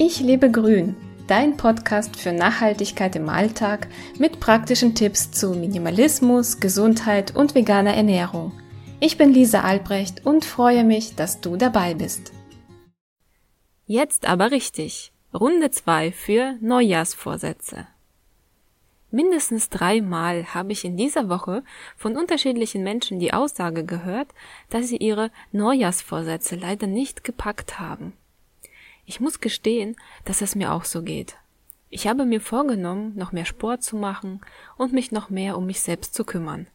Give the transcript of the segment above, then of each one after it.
Ich lebe grün, dein Podcast für Nachhaltigkeit im Alltag mit praktischen Tipps zu Minimalismus, Gesundheit und veganer Ernährung. Ich bin Lisa Albrecht und freue mich, dass du dabei bist. Jetzt aber richtig. Runde 2 für Neujahrsvorsätze. Mindestens dreimal habe ich in dieser Woche von unterschiedlichen Menschen die Aussage gehört, dass sie ihre Neujahrsvorsätze leider nicht gepackt haben. Ich muss gestehen, dass es mir auch so geht. Ich habe mir vorgenommen, noch mehr Sport zu machen und mich noch mehr um mich selbst zu kümmern.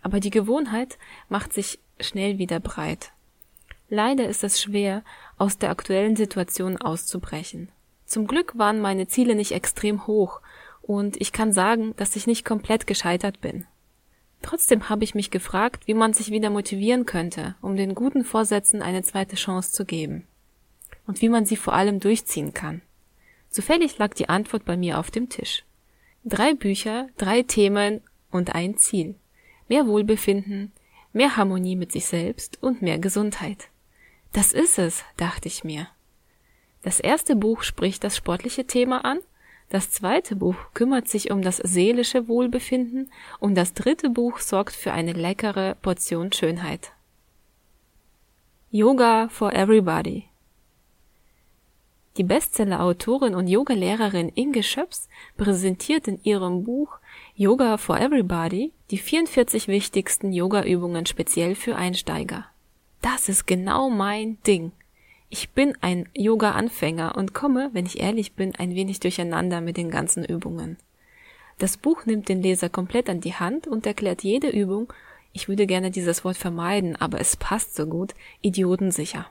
Aber die Gewohnheit macht sich schnell wieder breit. Leider ist es schwer, aus der aktuellen Situation auszubrechen. Zum Glück waren meine Ziele nicht extrem hoch und ich kann sagen, dass ich nicht komplett gescheitert bin. Trotzdem habe ich mich gefragt, wie man sich wieder motivieren könnte, um den guten Vorsätzen eine zweite Chance zu geben und wie man sie vor allem durchziehen kann. Zufällig lag die Antwort bei mir auf dem Tisch. Drei Bücher, drei Themen und ein Ziel. Mehr Wohlbefinden, mehr Harmonie mit sich selbst und mehr Gesundheit. Das ist es, dachte ich mir. Das erste Buch spricht das sportliche Thema an, das zweite Buch kümmert sich um das seelische Wohlbefinden und das dritte Buch sorgt für eine leckere Portion Schönheit. Yoga for Everybody die Bestseller-Autorin und Yogalehrerin Inge Schöps präsentiert in ihrem Buch Yoga for Everybody die 44 wichtigsten Yoga-Übungen speziell für Einsteiger. Das ist genau mein Ding. Ich bin ein Yoga-Anfänger und komme, wenn ich ehrlich bin, ein wenig durcheinander mit den ganzen Übungen. Das Buch nimmt den Leser komplett an die Hand und erklärt jede Übung, ich würde gerne dieses Wort vermeiden, aber es passt so gut, idiotensicher.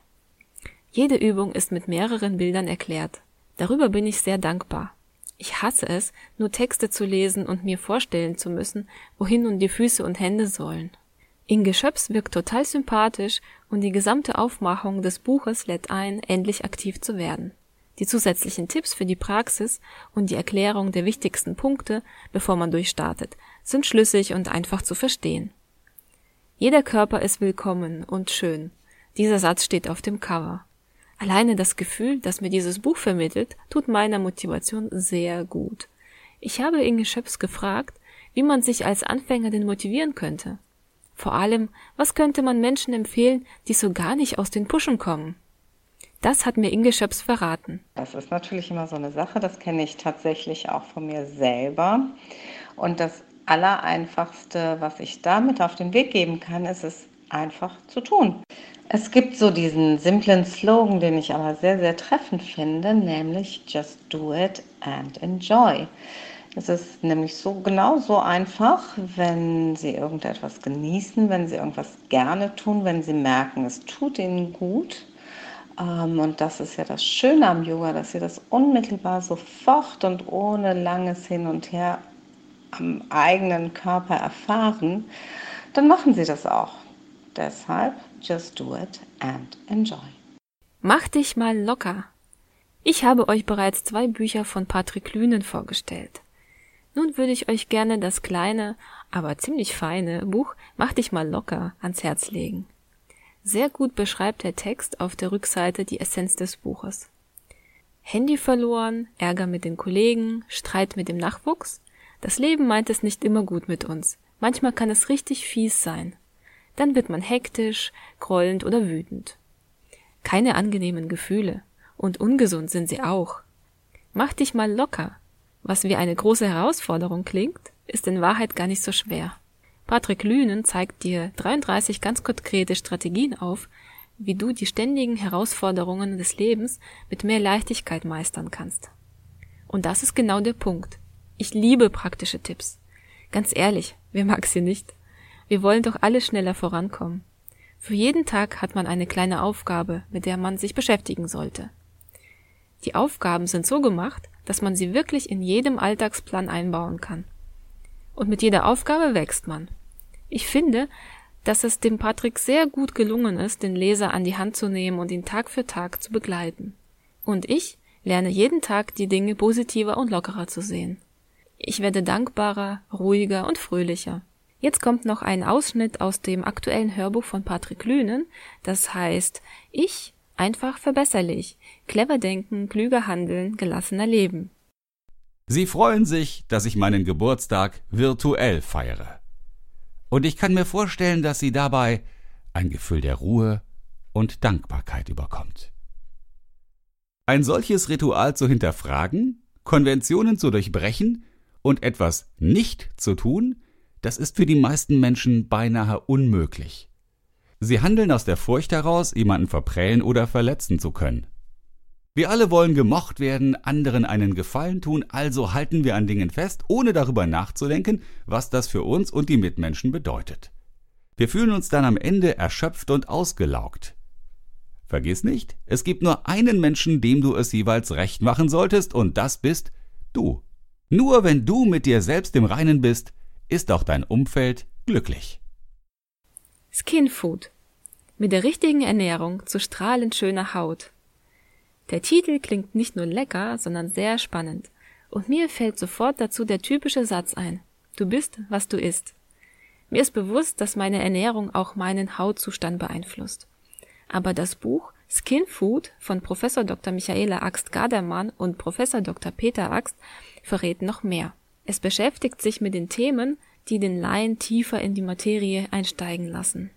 Jede Übung ist mit mehreren Bildern erklärt. Darüber bin ich sehr dankbar. Ich hasse es, nur Texte zu lesen und mir vorstellen zu müssen, wohin nun die Füße und Hände sollen. Inge Schöps wirkt total sympathisch und die gesamte Aufmachung des Buches lädt ein, endlich aktiv zu werden. Die zusätzlichen Tipps für die Praxis und die Erklärung der wichtigsten Punkte, bevor man durchstartet, sind schlüssig und einfach zu verstehen. Jeder Körper ist willkommen und schön. Dieser Satz steht auf dem Cover. Alleine das Gefühl, das mir dieses Buch vermittelt, tut meiner Motivation sehr gut. Ich habe Inge Schöps gefragt, wie man sich als Anfänger denn motivieren könnte. Vor allem, was könnte man Menschen empfehlen, die so gar nicht aus den Puschen kommen? Das hat mir Inge Schöps verraten. Das ist natürlich immer so eine Sache, das kenne ich tatsächlich auch von mir selber. Und das Allereinfachste, was ich damit auf den Weg geben kann, ist es einfach zu tun. Es gibt so diesen simplen Slogan, den ich aber sehr, sehr treffend finde, nämlich Just do it and enjoy. Es ist nämlich so genau so einfach, wenn Sie irgendetwas genießen, wenn Sie irgendwas gerne tun, wenn Sie merken, es tut Ihnen gut. Ähm, und das ist ja das Schöne am Yoga, dass Sie das unmittelbar sofort und ohne langes Hin und Her am eigenen Körper erfahren. Dann machen Sie das auch. Deshalb just do it and enjoy. Mach dich mal locker. Ich habe euch bereits zwei Bücher von Patrick Lünen vorgestellt. Nun würde ich euch gerne das kleine, aber ziemlich feine Buch Mach dich mal locker ans Herz legen. Sehr gut beschreibt der Text auf der Rückseite die Essenz des Buches. Handy verloren, Ärger mit den Kollegen, Streit mit dem Nachwuchs? Das Leben meint es nicht immer gut mit uns. Manchmal kann es richtig fies sein dann wird man hektisch, grollend oder wütend. Keine angenehmen Gefühle, und ungesund sind sie auch. Mach dich mal locker. Was wie eine große Herausforderung klingt, ist in Wahrheit gar nicht so schwer. Patrick Lünen zeigt dir 33 ganz konkrete Strategien auf, wie du die ständigen Herausforderungen des Lebens mit mehr Leichtigkeit meistern kannst. Und das ist genau der Punkt. Ich liebe praktische Tipps. Ganz ehrlich, wer mag sie nicht? Wir wollen doch alle schneller vorankommen. Für jeden Tag hat man eine kleine Aufgabe, mit der man sich beschäftigen sollte. Die Aufgaben sind so gemacht, dass man sie wirklich in jedem Alltagsplan einbauen kann. Und mit jeder Aufgabe wächst man. Ich finde, dass es dem Patrick sehr gut gelungen ist, den Leser an die Hand zu nehmen und ihn Tag für Tag zu begleiten. Und ich lerne jeden Tag die Dinge positiver und lockerer zu sehen. Ich werde dankbarer, ruhiger und fröhlicher. Jetzt kommt noch ein Ausschnitt aus dem aktuellen Hörbuch von Patrick Lünen, das heißt Ich Einfach verbesserlich. Clever denken, klüger handeln, gelassener leben. Sie freuen sich, dass ich meinen Geburtstag virtuell feiere. Und ich kann mir vorstellen, dass Sie dabei ein Gefühl der Ruhe und Dankbarkeit überkommt. Ein solches Ritual zu hinterfragen, Konventionen zu durchbrechen und etwas nicht zu tun, das ist für die meisten Menschen beinahe unmöglich. Sie handeln aus der Furcht heraus, jemanden verprellen oder verletzen zu können. Wir alle wollen gemocht werden, anderen einen Gefallen tun, also halten wir an Dingen fest, ohne darüber nachzudenken, was das für uns und die Mitmenschen bedeutet. Wir fühlen uns dann am Ende erschöpft und ausgelaugt. Vergiss nicht, es gibt nur einen Menschen, dem du es jeweils recht machen solltest, und das bist du. Nur wenn du mit dir selbst im Reinen bist, ist auch dein Umfeld glücklich. Skin Food. Mit der richtigen Ernährung zu strahlend schöner Haut. Der Titel klingt nicht nur lecker, sondern sehr spannend. Und mir fällt sofort dazu der typische Satz ein. Du bist, was du isst. Mir ist bewusst, dass meine Ernährung auch meinen Hautzustand beeinflusst. Aber das Buch Skin Food von Professor Dr. Michaela Axt-Gadermann und Professor Dr. Peter Axt verrät noch mehr. Es beschäftigt sich mit den Themen, die den Laien tiefer in die Materie einsteigen lassen.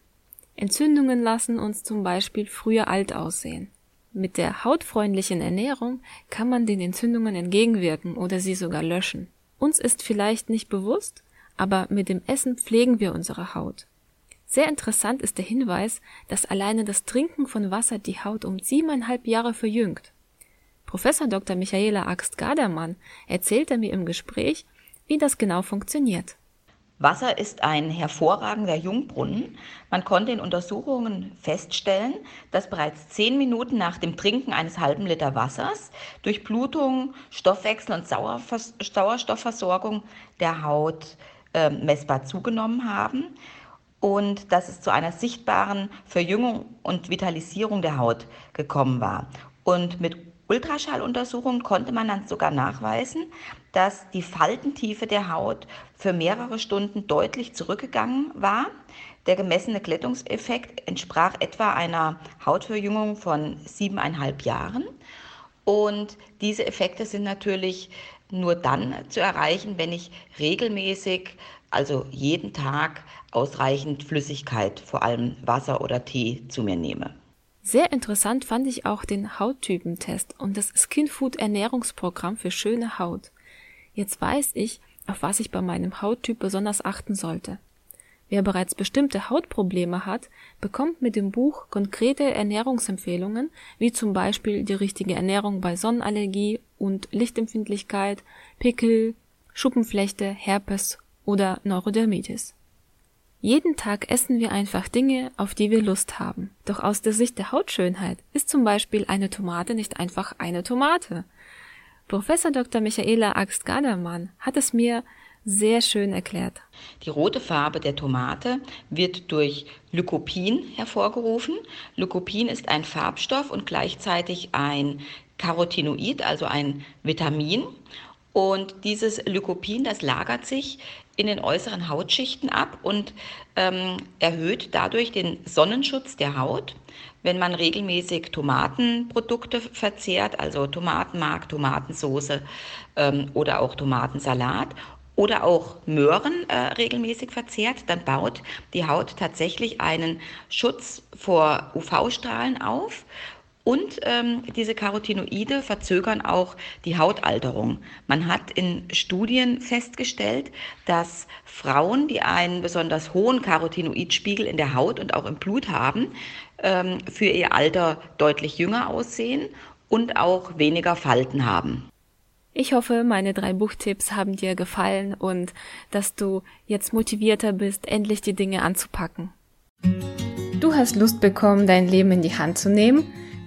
Entzündungen lassen uns zum Beispiel früher alt aussehen. Mit der hautfreundlichen Ernährung kann man den Entzündungen entgegenwirken oder sie sogar löschen. Uns ist vielleicht nicht bewusst, aber mit dem Essen pflegen wir unsere Haut. Sehr interessant ist der Hinweis, dass alleine das Trinken von Wasser die Haut um siebeneinhalb Jahre verjüngt. Professor Dr. Michaela Axt-Gadermann erzählte mir im Gespräch, wie das genau funktioniert. Wasser ist ein hervorragender Jungbrunnen. Man konnte in Untersuchungen feststellen, dass bereits zehn Minuten nach dem Trinken eines halben Liter Wassers Durchblutung, Stoffwechsel und Sauerstoffversorgung der Haut äh, messbar zugenommen haben und dass es zu einer sichtbaren Verjüngung und Vitalisierung der Haut gekommen war. Und mit Ultraschalluntersuchungen konnte man dann sogar nachweisen, dass die Faltentiefe der Haut für mehrere Stunden deutlich zurückgegangen war. Der gemessene Glättungseffekt entsprach etwa einer Hautverjüngung von siebeneinhalb Jahren. Und diese Effekte sind natürlich nur dann zu erreichen, wenn ich regelmäßig, also jeden Tag, ausreichend Flüssigkeit, vor allem Wasser oder Tee, zu mir nehme. Sehr interessant fand ich auch den Hauttypentest und das Skinfood Ernährungsprogramm für schöne Haut. Jetzt weiß ich, auf was ich bei meinem Hauttyp besonders achten sollte. Wer bereits bestimmte Hautprobleme hat, bekommt mit dem Buch konkrete Ernährungsempfehlungen, wie zum Beispiel die richtige Ernährung bei Sonnenallergie und Lichtempfindlichkeit, Pickel, Schuppenflechte, Herpes oder Neurodermitis. Jeden Tag essen wir einfach Dinge, auf die wir Lust haben. Doch aus der Sicht der Hautschönheit ist zum Beispiel eine Tomate nicht einfach eine Tomate. Professor Dr. Michaela Axt-Gadermann hat es mir sehr schön erklärt. Die rote Farbe der Tomate wird durch Lycopin hervorgerufen. Lycopin ist ein Farbstoff und gleichzeitig ein Carotinoid, also ein Vitamin. Und dieses Lycopin, das lagert sich in den äußeren Hautschichten ab und ähm, erhöht dadurch den Sonnenschutz der Haut. Wenn man regelmäßig Tomatenprodukte verzehrt, also Tomatenmark, Tomatensauce ähm, oder auch Tomatensalat oder auch Möhren äh, regelmäßig verzehrt, dann baut die Haut tatsächlich einen Schutz vor UV-Strahlen auf und ähm, diese Carotinoide verzögern auch die Hautalterung. Man hat in Studien festgestellt, dass Frauen, die einen besonders hohen Carotinoidspiegel in der Haut und auch im Blut haben, ähm, für ihr Alter deutlich jünger aussehen und auch weniger Falten haben. Ich hoffe, meine drei Buchtipps haben dir gefallen und dass du jetzt motivierter bist, endlich die Dinge anzupacken. Du hast Lust bekommen, dein Leben in die Hand zu nehmen?